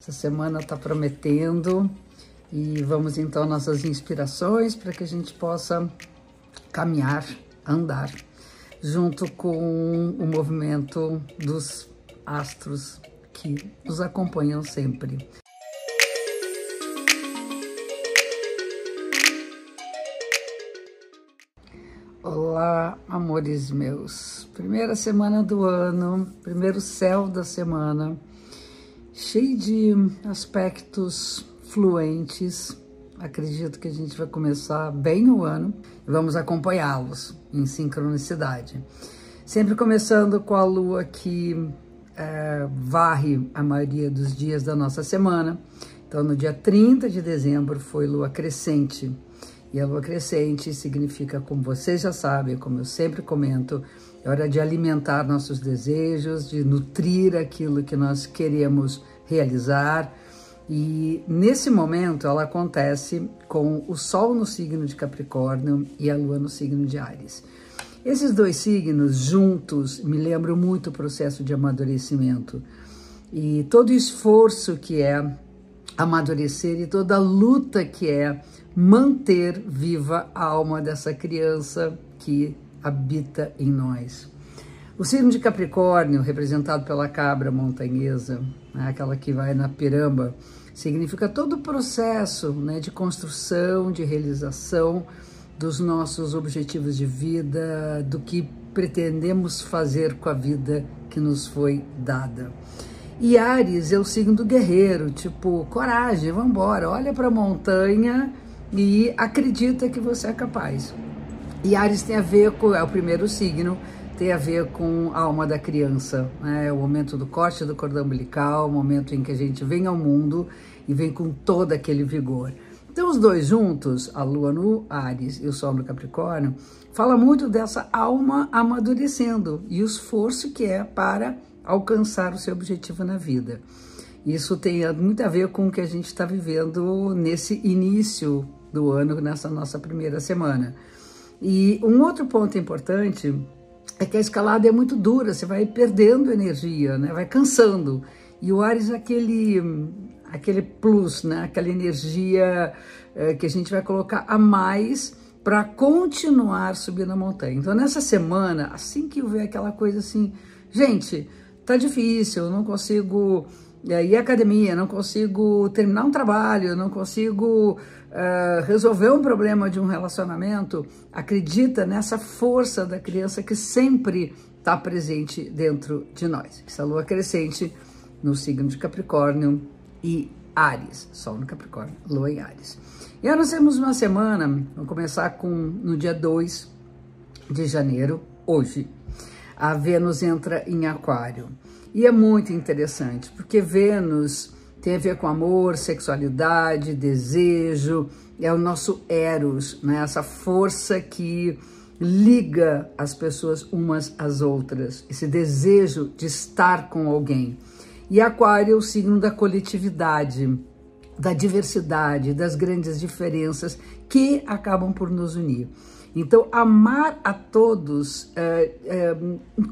Essa semana está prometendo e vamos então nossas inspirações para que a gente possa caminhar, andar junto com o movimento dos astros que nos acompanham sempre. Olá, amores meus. Primeira semana do ano, primeiro céu da semana cheio de aspectos fluentes. Acredito que a gente vai começar bem o ano e vamos acompanhá-los em sincronicidade. Sempre começando com a lua que é, varre a maioria dos dias da nossa semana. Então, no dia 30 de dezembro foi lua crescente. E a lua crescente significa, como vocês já sabem, como eu sempre comento, é hora de alimentar nossos desejos, de nutrir aquilo que nós queremos realizar. E nesse momento ela acontece com o Sol no signo de Capricórnio e a Lua no signo de Ares. Esses dois signos juntos me lembram muito o processo de amadurecimento e todo o esforço que é amadurecer e toda a luta que é manter viva a alma dessa criança que habita em nós. O signo de Capricórnio, representado pela cabra montanhesa, né, aquela que vai na piramba, significa todo o processo né, de construção, de realização dos nossos objetivos de vida, do que pretendemos fazer com a vida que nos foi dada. E Ares é o signo do guerreiro, tipo, coragem, vamos embora, olha para a montanha e acredita que você é capaz. E Ares tem a ver com, é o primeiro signo tem a ver com a alma da criança, né? o momento do corte do cordão umbilical, o momento em que a gente vem ao mundo e vem com todo aquele vigor. Então, os dois juntos, a lua no Ares e o sol no Capricórnio, fala muito dessa alma amadurecendo e o esforço que é para alcançar o seu objetivo na vida. Isso tem muito a ver com o que a gente está vivendo nesse início do ano, nessa nossa primeira semana. E um outro ponto importante é que a escalada é muito dura, você vai perdendo energia, né? vai cansando. E o Ares é aquele, aquele plus, né? aquela energia é, que a gente vai colocar a mais para continuar subindo a montanha. Então, nessa semana, assim que eu ver aquela coisa assim, gente, tá difícil, eu não consigo ir à academia, não consigo terminar um trabalho, não consigo uh, resolver um problema de um relacionamento, acredita nessa força da criança que sempre está presente dentro de nós. Essa lua crescente no signo de Capricórnio e Ares, Sol no Capricórnio, Lua em Ares. E nós temos uma semana, vamos começar com no dia 2 de janeiro, hoje. A Vênus entra em Aquário. E é muito interessante, porque Vênus tem a ver com amor, sexualidade, desejo, é o nosso eros, né? essa força que liga as pessoas umas às outras, esse desejo de estar com alguém. E Aquário é o signo da coletividade, da diversidade, das grandes diferenças que acabam por nos unir. Então, amar a todos é, é,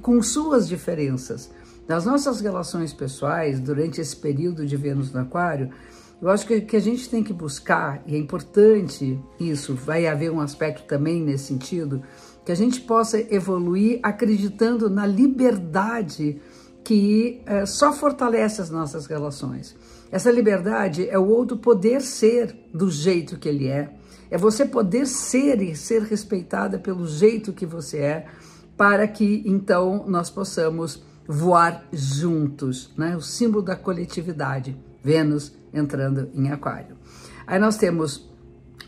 com suas diferenças, nas nossas relações pessoais, durante esse período de Vênus no Aquário, eu acho que, que a gente tem que buscar, e é importante isso, vai haver um aspecto também nesse sentido, que a gente possa evoluir acreditando na liberdade que é, só fortalece as nossas relações. Essa liberdade é o outro poder ser do jeito que ele é, é você poder ser e ser respeitada pelo jeito que você é, para que então nós possamos voar juntos, né? O símbolo da coletividade, Vênus entrando em Aquário. Aí nós temos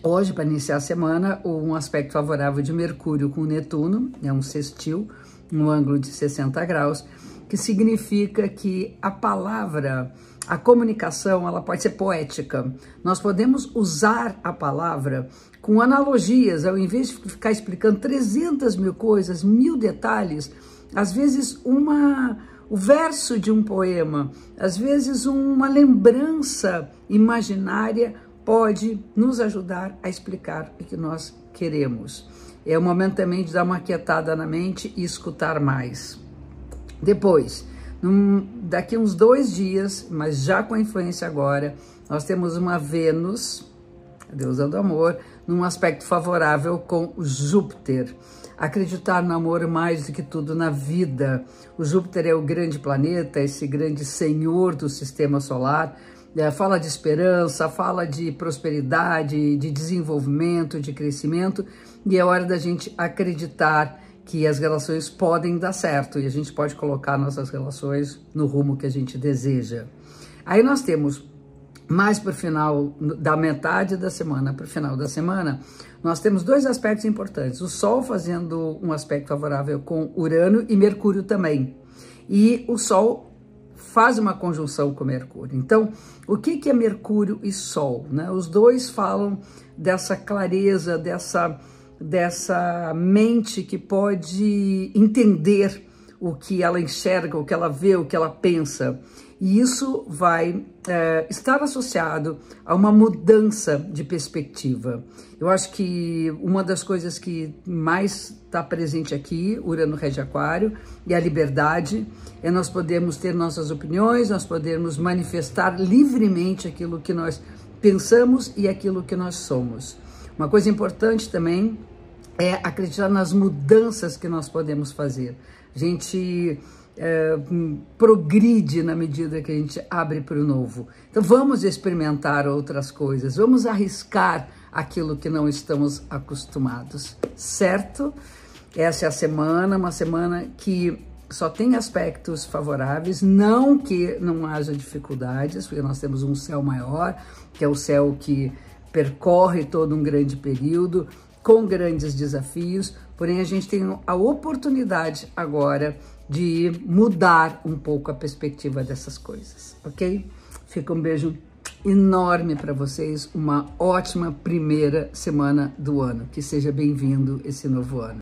hoje, para iniciar a semana, um aspecto favorável de Mercúrio com Netuno, é um sextil, um ângulo de 60 graus, que significa que a palavra, a comunicação, ela pode ser poética. Nós podemos usar a palavra com analogias, ao invés de ficar explicando 300 mil coisas, mil detalhes, às vezes uma o verso de um poema, às vezes uma lembrança imaginária pode nos ajudar a explicar o que nós queremos. É o momento também de dar uma quietada na mente e escutar mais. Depois, Num, daqui uns dois dias, mas já com a influência agora, nós temos uma Vênus, a deusa do amor, num aspecto favorável com Júpiter. Acreditar no amor mais do que tudo na vida. O Júpiter é o grande planeta, esse grande senhor do sistema solar. É, fala de esperança, fala de prosperidade, de desenvolvimento, de crescimento, e é hora da gente acreditar que as relações podem dar certo e a gente pode colocar nossas relações no rumo que a gente deseja. Aí nós temos mais para o final da metade da semana para o final da semana, nós temos dois aspectos importantes. O Sol fazendo um aspecto favorável com Urano e Mercúrio também. E o Sol faz uma conjunção com Mercúrio. Então, o que, que é Mercúrio e Sol? Né? Os dois falam dessa clareza, dessa dessa mente que pode entender o que ela enxerga, o que ela vê, o que ela pensa. E isso vai é, estar associado a uma mudança de perspectiva. Eu acho que uma das coisas que mais está presente aqui, Urano Rege Aquário, e a liberdade, é nós podermos ter nossas opiniões, nós podermos manifestar livremente aquilo que nós pensamos e aquilo que nós somos. Uma coisa importante também é acreditar nas mudanças que nós podemos fazer. A gente é, progride na medida que a gente abre para o novo. Então vamos experimentar outras coisas, vamos arriscar aquilo que não estamos acostumados, certo? Essa é a semana, uma semana que só tem aspectos favoráveis, não que não haja dificuldades, porque nós temos um céu maior, que é o céu que percorre todo um grande período, com grandes desafios, porém a gente tem a oportunidade agora de mudar um pouco a perspectiva dessas coisas, ok? Fica um beijo enorme para vocês, uma ótima primeira semana do ano. Que seja bem-vindo esse novo ano.